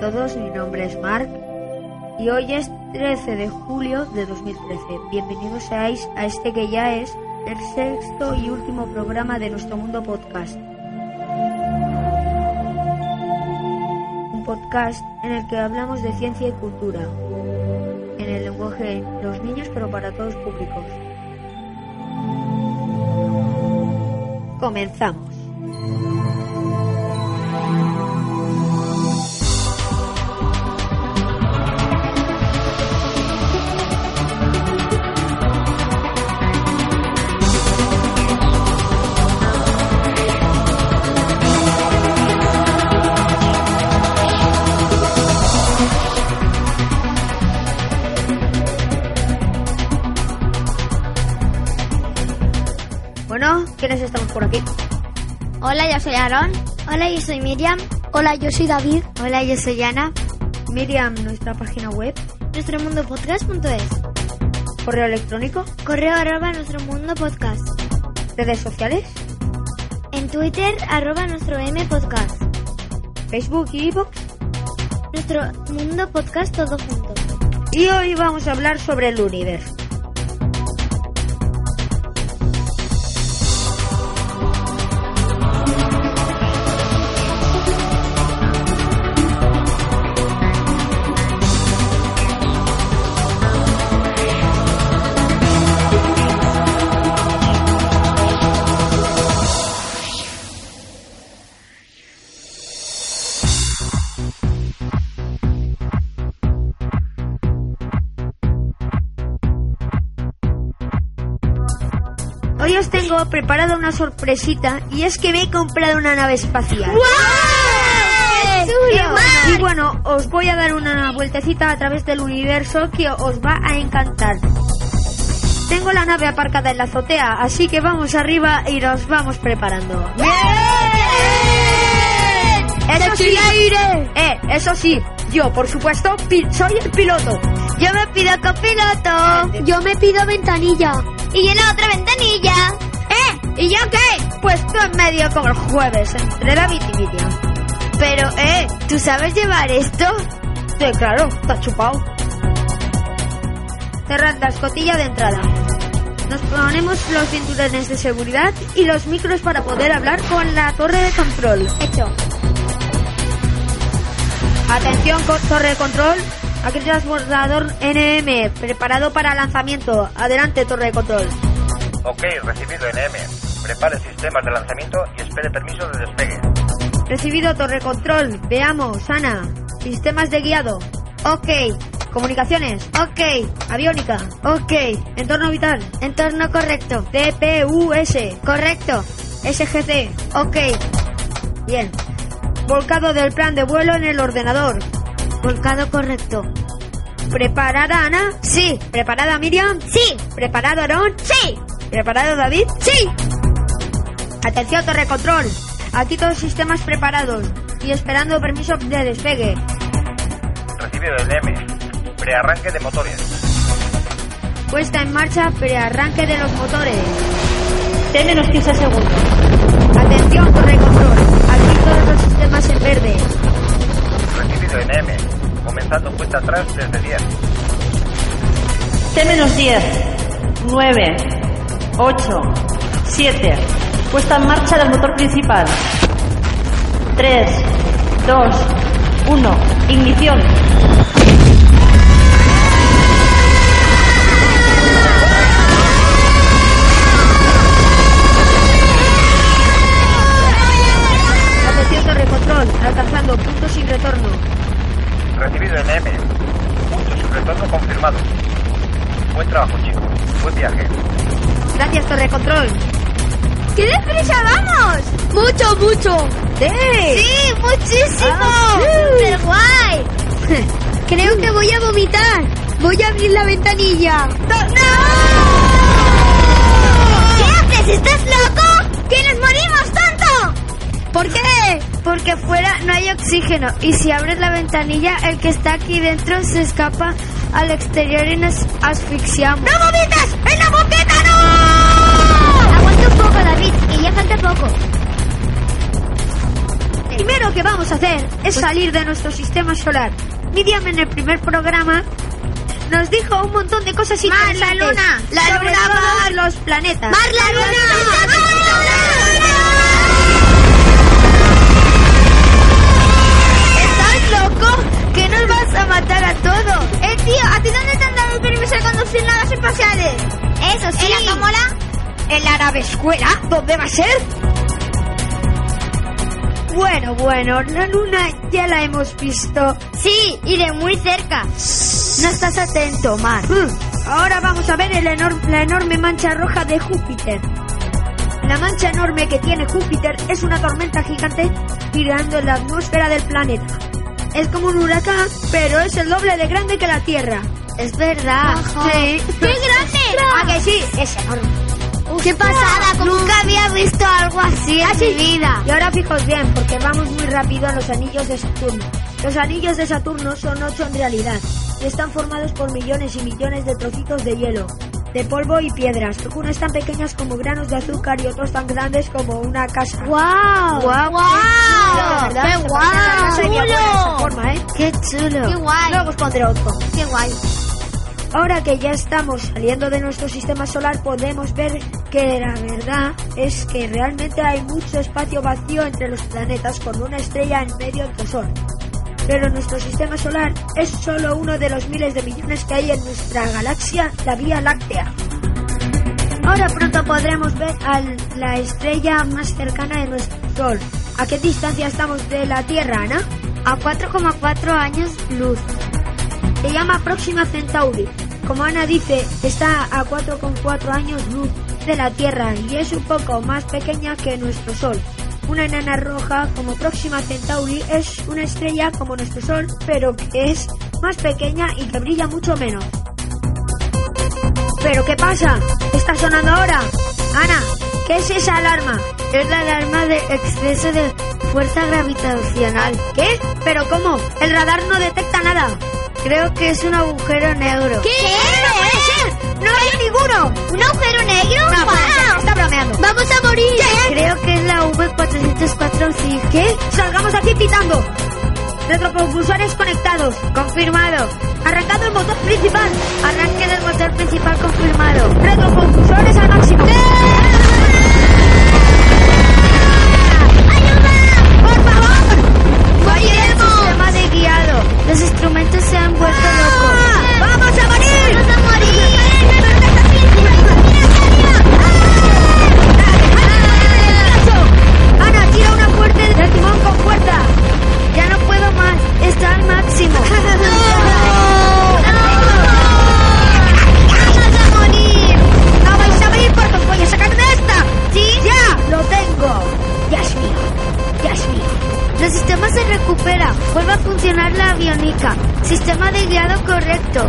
Todos, mi nombre es Mark y hoy es 13 de julio de 2013. Bienvenidos seáis a este que ya es el sexto y último programa de nuestro mundo podcast. Un podcast en el que hablamos de ciencia y cultura, en el lenguaje de los niños pero para todos públicos. Comenzamos. Bueno, ¿quiénes estamos por aquí? Hola, yo soy Aaron. Hola, yo soy Miriam. Hola, yo soy David. Hola, yo soy Ana. Miriam, nuestra página web, Nuestro mundo podcast.es. correo electrónico, Correo arroba nuestro mundo podcast. redes sociales, En Twitter arroba nuestro M podcast. Facebook y iVoox. Nuestro mundo podcast todo junto. Y hoy vamos a hablar sobre el universo. Preparada una sorpresita y es que me he comprado una nave espacial. Y bueno, os voy a dar una vueltecita a través del universo que os va a encantar. Tengo la nave aparcada en la azotea, así que vamos arriba y nos vamos preparando. Eso sí, eh, eso sí, yo por supuesto soy el piloto. Yo me pido copiloto. Yo me pido ventanilla. Y yo la otra ventanilla. ¿Y yo qué? Pues tú en medio como el jueves, entre David y Miriam. Pero, eh, ¿tú sabes llevar esto? Sí, claro, está chupado. Cerrad la escotilla de entrada. Nos ponemos los cinturones de seguridad y los micros para poder hablar con la torre de control. Hecho. Atención, torre de control. Aquí transbordador NM, preparado para lanzamiento. Adelante, torre de control. Ok, recibido NM. Prepare sistemas de lanzamiento y espere permiso de despegue. Recibido torre control. Veamos, Ana. Sistemas de guiado. Ok. Comunicaciones. Ok. Aviónica. Ok. Entorno vital. Entorno correcto. TPUS. Correcto. SGC. Ok. Bien. Volcado del plan de vuelo en el ordenador. Volcado correcto. ¿Preparada, Ana? Sí. ¿Preparada, Miriam? Sí. ¿Preparado, Aarón? Sí. ¿Preparado, David? Sí. Atención, torre control. Aquí todos los sistemas preparados y esperando permiso de despegue. Recibido NM. Prearranque de motores. Puesta en marcha prearranque de los motores. T menos 15 segundos. Atención, torre control. Aquí todos los sistemas en verde. Recibido NM. Comenzando cuenta atrás desde 10. T menos 10. 9. 8. 7. Puesta en marcha del motor principal. 3. 2. 1. Ignición. Atención, torre control. Alcanzando punto sin retorno. Recibido NM. Punto sin retorno confirmado. Buen trabajo, chicos. Buen viaje. Gracias, torre control. ¡Qué deprisa vamos! ¡Mucho, mucho! ¡Sí! ¡Sí, muchísimo! Ah, sí. ¡Súper guay! Creo que voy a vomitar. Voy a abrir la ventanilla. ¡No! ¿Qué haces? ¿Estás loco? ¡Que nos morimos, tonto! ¿Por qué? Porque fuera no hay oxígeno y si abres la ventanilla el que está aquí dentro se escapa al exterior y nos asfixiamos. ¡No vomitas! ¡En la boqueta no! Poco. primero que vamos a hacer es salir de nuestro sistema solar. Miriam en el primer programa nos dijo un montón de cosas Mar, la interesantes luna, la sobre luna, todos Mar. los planetas. ¡Mar la ¿Estás loco? ¿Que nos vas a matar a todos? Eh, tío, ¿a ti dónde te han dado el permiso de conducir naves espaciales? Eso sí. ¿En la Tómola? ¿En la nave escuela? ¿Dónde va a ser? Bueno, bueno, la luna ya la hemos visto. Sí, y de muy cerca. No estás atento, Mar. Hmm, Ahora vamos a ver el enor- la enorme mancha roja de Júpiter. La mancha enorme que tiene Júpiter es una tormenta gigante girando en la atmósfera del planeta. Es como un huracán, pero es el doble de grande que la Tierra. Es verdad. Sí. ¡Qué grande! ¿A que sí? Es enorme. ¡Qué pasada! Nunca había visto algo así en mi vida. Y ahora fijaos bien, porque vamos muy rápido a los anillos de Saturno. Los anillos de Saturno son ocho en realidad, y están formados por millones y millones de trocitos de hielo, de polvo y piedras, unas tan pequeñas como granos de azúcar y otros tan grandes como una casa. ¡Guau! ¡Guau! Verdad, ¡Qué forma, ¿eh? ¡Qué chulo! ¡Qué guay! Luego os pondré otro. ¡Qué guay! Ahora que ya estamos saliendo de nuestro sistema solar, podemos ver que la verdad es que realmente hay mucho espacio vacío entre los planetas con una estrella en medio del Sol. Pero nuestro sistema solar es solo uno de los miles de millones que hay en nuestra galaxia, la Vía Láctea. Ahora pronto podremos ver a la estrella más cercana de nuestro Sol. ¿A qué distancia estamos de la Tierra, Ana? A 4,4 años luz. Se llama Próxima Centauri. Como Ana dice, está a 4,4 años luz de la Tierra y es un poco más pequeña que nuestro Sol. Una enana roja como Próxima Centauri es una estrella como nuestro Sol, pero es más pequeña y que brilla mucho menos. ¿Pero qué pasa? ¿Qué está sonando ahora? Ana, ¿qué es esa alarma? Es la alarma de exceso de fuerza gravitacional. ¿Qué? ¿Pero cómo? El radar no detecta nada. Creo que es un agujero negro. ¿Qué? ¡No puede ser! ¡No hay ninguno! ¿Un agujero negro? No, puede ser, está bromeando. ¡Vamos a morir! Creo que es la V404 sí. ¿Qué? ¡Salgamos aquí pitando! Retropropulsores conectados. Confirmado. Arrancando el motor principal. Arranque del motor principal confirmado. Retropropulsores al máximo. Vuelve a funcionar la aviónica. Sistema de guiado correcto.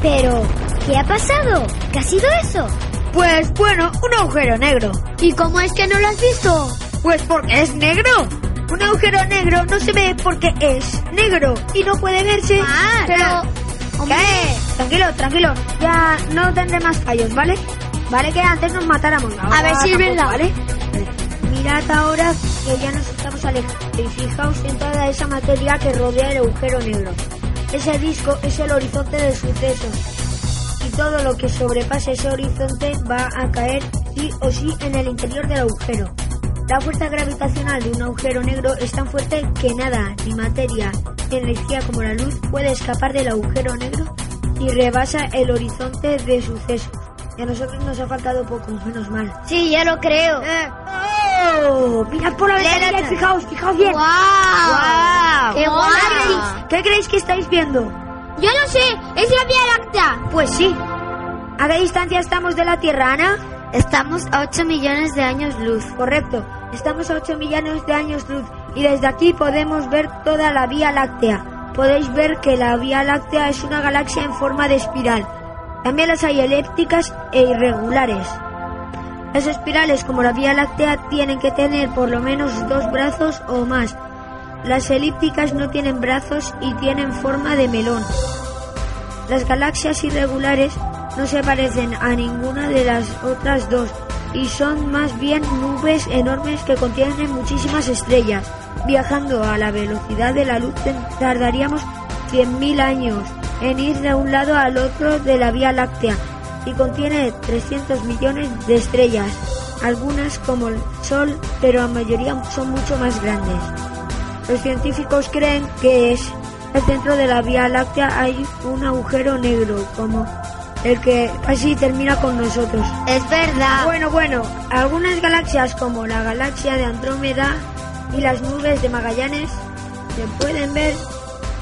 Pero, ¿qué ha pasado? ¿Qué ha sido eso? Pues bueno, un agujero negro. ¿Y cómo es que no lo has visto? Pues porque es negro. Un agujero negro no se ve porque es negro y no puede verse. Ah, pero... ¿Qué? Tranquilo, tranquilo. Ya no tendré más fallos, ¿vale? Vale que antes nos matáramos. A ver, tampoco, sírvela. ¿vale? Mirad ahora que ya nos y fijaos en toda esa materia que rodea el agujero negro. Ese disco es el horizonte de sucesos y todo lo que sobrepase ese horizonte va a caer sí o sí en el interior del agujero. La fuerza gravitacional de un agujero negro es tan fuerte que nada, ni materia, ni energía como la luz puede escapar del agujero negro y rebasa el horizonte de sucesos. Y a nosotros nos ha faltado poco, menos mal. Sí, ya lo creo. Mirad por la ventanilla y fijaos, fijaos bien. ¡Guau! ¡Qué ¿Qué creéis? guay! ¿Qué creéis que estáis viendo? Yo no sé, es la Vía Láctea. Pues sí. ¿A qué distancia estamos de la Tierra, Ana? Estamos a 8 millones de años luz. Correcto. Estamos a 8 millones de años luz y desde aquí podemos ver toda la Vía Láctea. Podéis ver que la Vía Láctea es una galaxia en forma de espiral. También las hay elípticas e irregulares. Las espirales, como la Vía Láctea, tienen que tener por lo menos dos brazos o más. Las elípticas no tienen brazos y tienen forma de melón. Las galaxias irregulares no se parecen a ninguna de las otras dos y son más bien nubes enormes que contienen muchísimas estrellas. Viajando a la velocidad de la luz tardaríamos 100.000 años en ir de un lado al otro de la Vía Láctea y contiene 300 millones de estrellas, algunas como el Sol, pero la mayoría son mucho más grandes. Los científicos creen que es el centro de la Vía Láctea hay un agujero negro como el que casi termina con nosotros. Es verdad. Bueno, bueno, algunas galaxias como la galaxia de Andrómeda y las nubes de Magallanes se pueden ver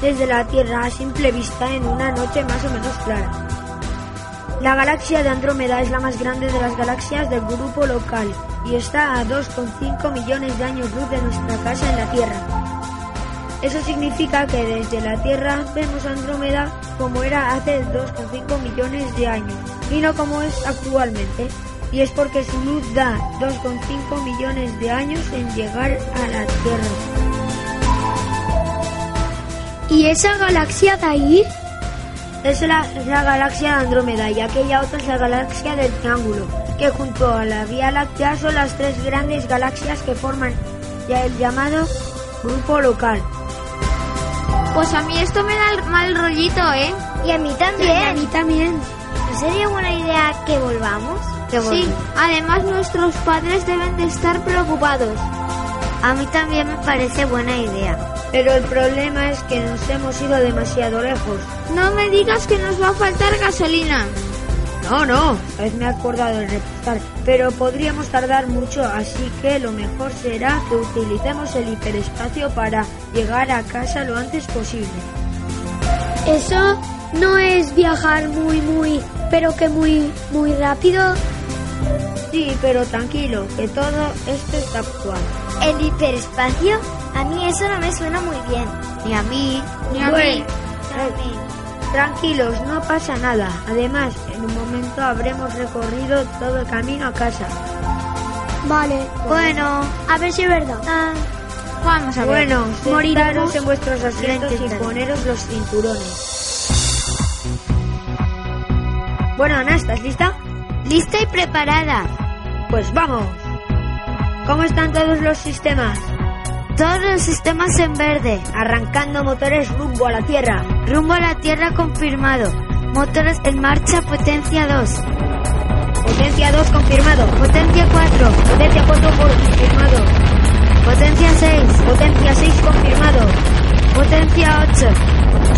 desde la Tierra a simple vista en una noche más o menos clara. La galaxia de Andrómeda es la más grande de las galaxias del grupo local y está a 2,5 millones de años luz de nuestra casa en la Tierra. Eso significa que desde la Tierra vemos Andrómeda como era hace 2,5 millones de años y no como es actualmente. Y es porque su luz da 2,5 millones de años en llegar a la Tierra. ¿Y esa galaxia de ahí? Es la, la galaxia de Andrómeda y aquella otra es la galaxia del Triángulo, que junto a la Vía Láctea son las tres grandes galaxias que forman ya el llamado grupo local. Pues a mí esto me da mal rollito, ¿eh? Y a mí también. Y a mí también. ¿No sería buena idea que volvamos? sí, además nuestros padres deben de estar preocupados. A mí también me parece buena idea. Pero el problema es que nos hemos ido demasiado lejos. No me digas que nos va a faltar gasolina. No, no, vez me he acordado de repostar, pero podríamos tardar mucho, así que lo mejor será que utilicemos el hiperespacio para llegar a casa lo antes posible. Eso no es viajar muy, muy, pero que muy, muy rápido. Sí, pero tranquilo, que todo esto está actual. ¿El hiperespacio? A mí eso no me suena muy bien. Ni a mí, ni a mí. Tranquilos, no pasa nada. Además, en un momento habremos recorrido todo el camino a casa. Vale, bueno, a ver si es verdad. Ah, vamos a ver. Bueno, moriremos en vuestros asientos y poneros los cinturones. Bueno, Ana, ¿estás lista? Lista y preparada. Pues vamos. ¿Cómo están todos los sistemas? Todos los sistemas en verde. Arrancando motores rumbo a la Tierra. Rumbo a la Tierra confirmado. Motores en marcha potencia 2. Potencia 2 confirmado. Potencia 4. Potencia 4 confirmado. Potencia 6. Potencia 6 confirmado. Potencia 8.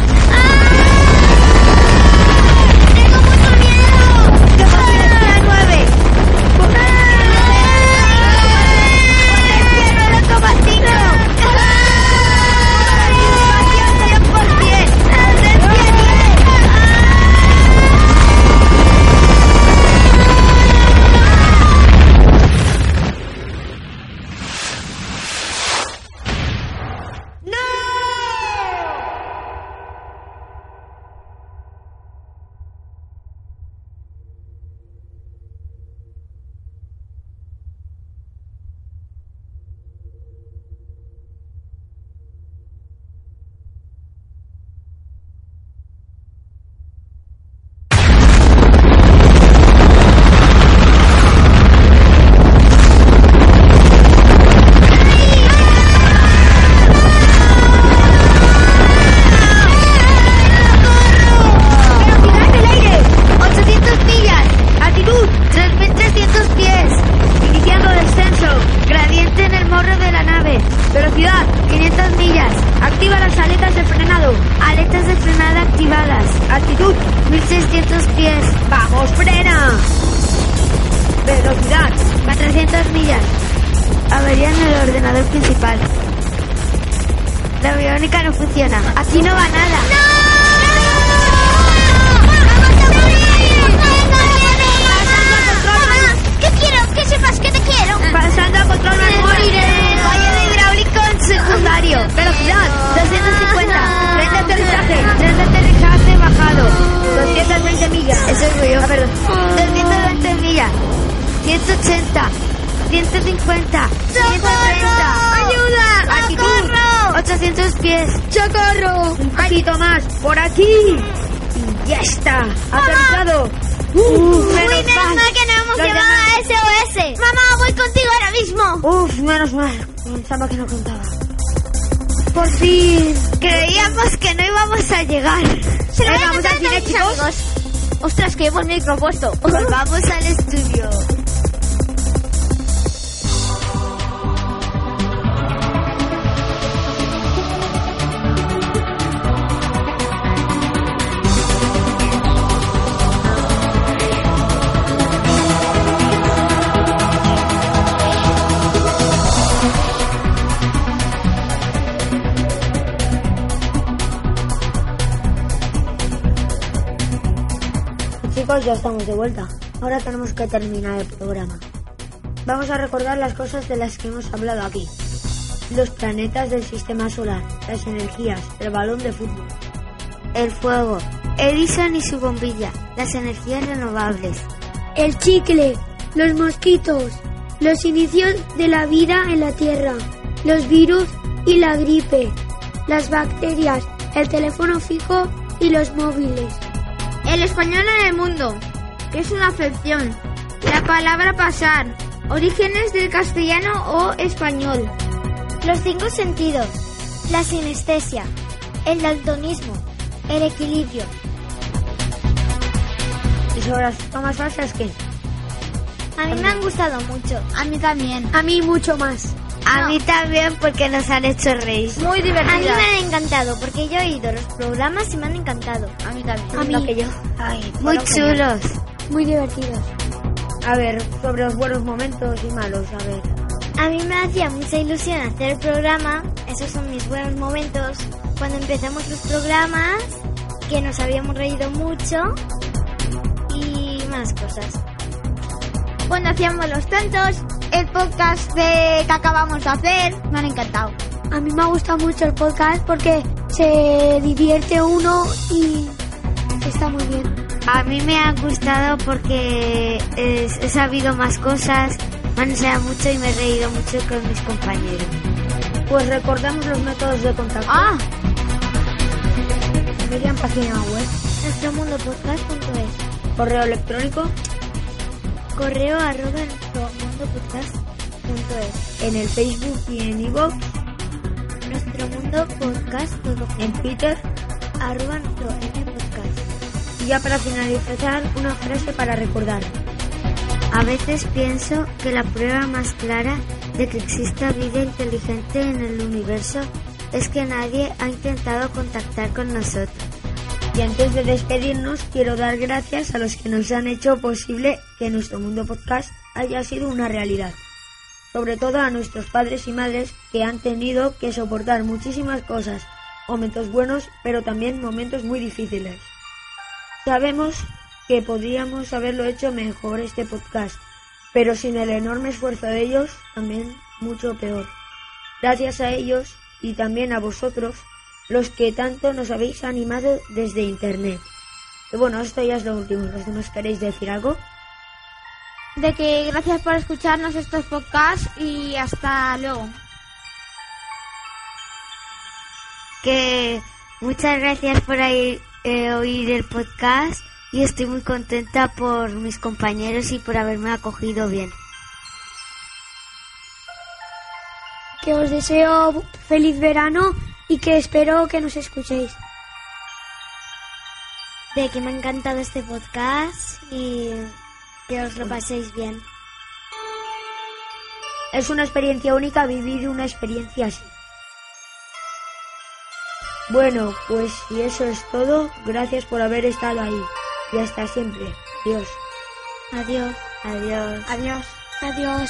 Pies. ¡Socorro! Un poquito más. Por aquí. Y ya está. Aterrizado. Uh, Uy, menos menos mal. mal que no hemos Nos llamaba SOS. Mamá, voy contigo ahora mismo. Uf, menos mal. Pensaba que no contaba. Por fin. Creíamos que no íbamos a llegar. Se lo voy a vamos a cine, mis chicos. amigos. Ostras, que llevo el micro puesto. Vamos al estudio. Chicos, ya estamos de vuelta. Ahora tenemos que terminar el programa. Vamos a recordar las cosas de las que hemos hablado aquí. Los planetas del sistema solar, las energías, el balón de fútbol. El fuego. Edison y su bombilla. Las energías renovables. El chicle, los mosquitos, los inicios de la vida en la Tierra, los virus y la gripe, las bacterias, el teléfono fijo y los móviles. El español en el mundo, que es una acepción. La palabra pasar, orígenes del castellano o español. Los cinco sentidos, la sinestesia, el daltonismo, el equilibrio. ¿Y sobre las tomas falsas qué? A mí me han gustado mucho. A mí también. A mí mucho más. A mí también porque nos han hecho reír. Muy A mí divertidas. me han encantado porque yo he oído los programas y me han encantado. A mí también. A mí. Lo que yo. Ay, Muy chulos. Muy divertidos. A ver, sobre los buenos momentos y malos, a ver. A mí me hacía mucha ilusión hacer el programa, esos son mis buenos momentos, cuando empezamos los programas, que nos habíamos reído mucho y más cosas. Cuando hacíamos los tontos, el podcast de que acabamos de hacer, me han encantado. A mí me ha gustado mucho el podcast porque se divierte uno y está muy bien. A mí me ha gustado porque he sabido más cosas, me han enseñado mucho y me he reído mucho con mis compañeros. Pues recordamos los métodos de contacto. ¡Ah! Median página web, Nuestromundopodcast.es correo electrónico, correo arroba en el Facebook y en iVoox, Nuestro mundo podcast en Twitter. arroba nuestro podcast. Y ya para finalizar, una frase para recordar. A veces pienso que la prueba más clara de que exista vida inteligente en el universo es que nadie ha intentado contactar con nosotros. Y antes de despedirnos, quiero dar gracias a los que nos han hecho posible que nuestro mundo podcast haya sido una realidad. Sobre todo a nuestros padres y madres que han tenido que soportar muchísimas cosas, momentos buenos, pero también momentos muy difíciles. Sabemos que podríamos haberlo hecho mejor este podcast, pero sin el enorme esfuerzo de ellos, también mucho peor. Gracias a ellos y también a vosotros, los que tanto nos habéis animado desde internet. Y bueno, esto ya es lo último. ¿Los demás queréis decir algo? De que gracias por escucharnos estos podcasts y hasta luego. Que muchas gracias por ahí, eh, oír el podcast y estoy muy contenta por mis compañeros y por haberme acogido bien. Que os deseo feliz verano y que espero que nos escuchéis. De que me ha encantado este podcast y que os lo paséis bien. Es una experiencia única vivir una experiencia así. Bueno, pues si eso es todo, gracias por haber estado ahí. Y hasta siempre. Adiós. Adiós. Adiós. Adiós. Adiós.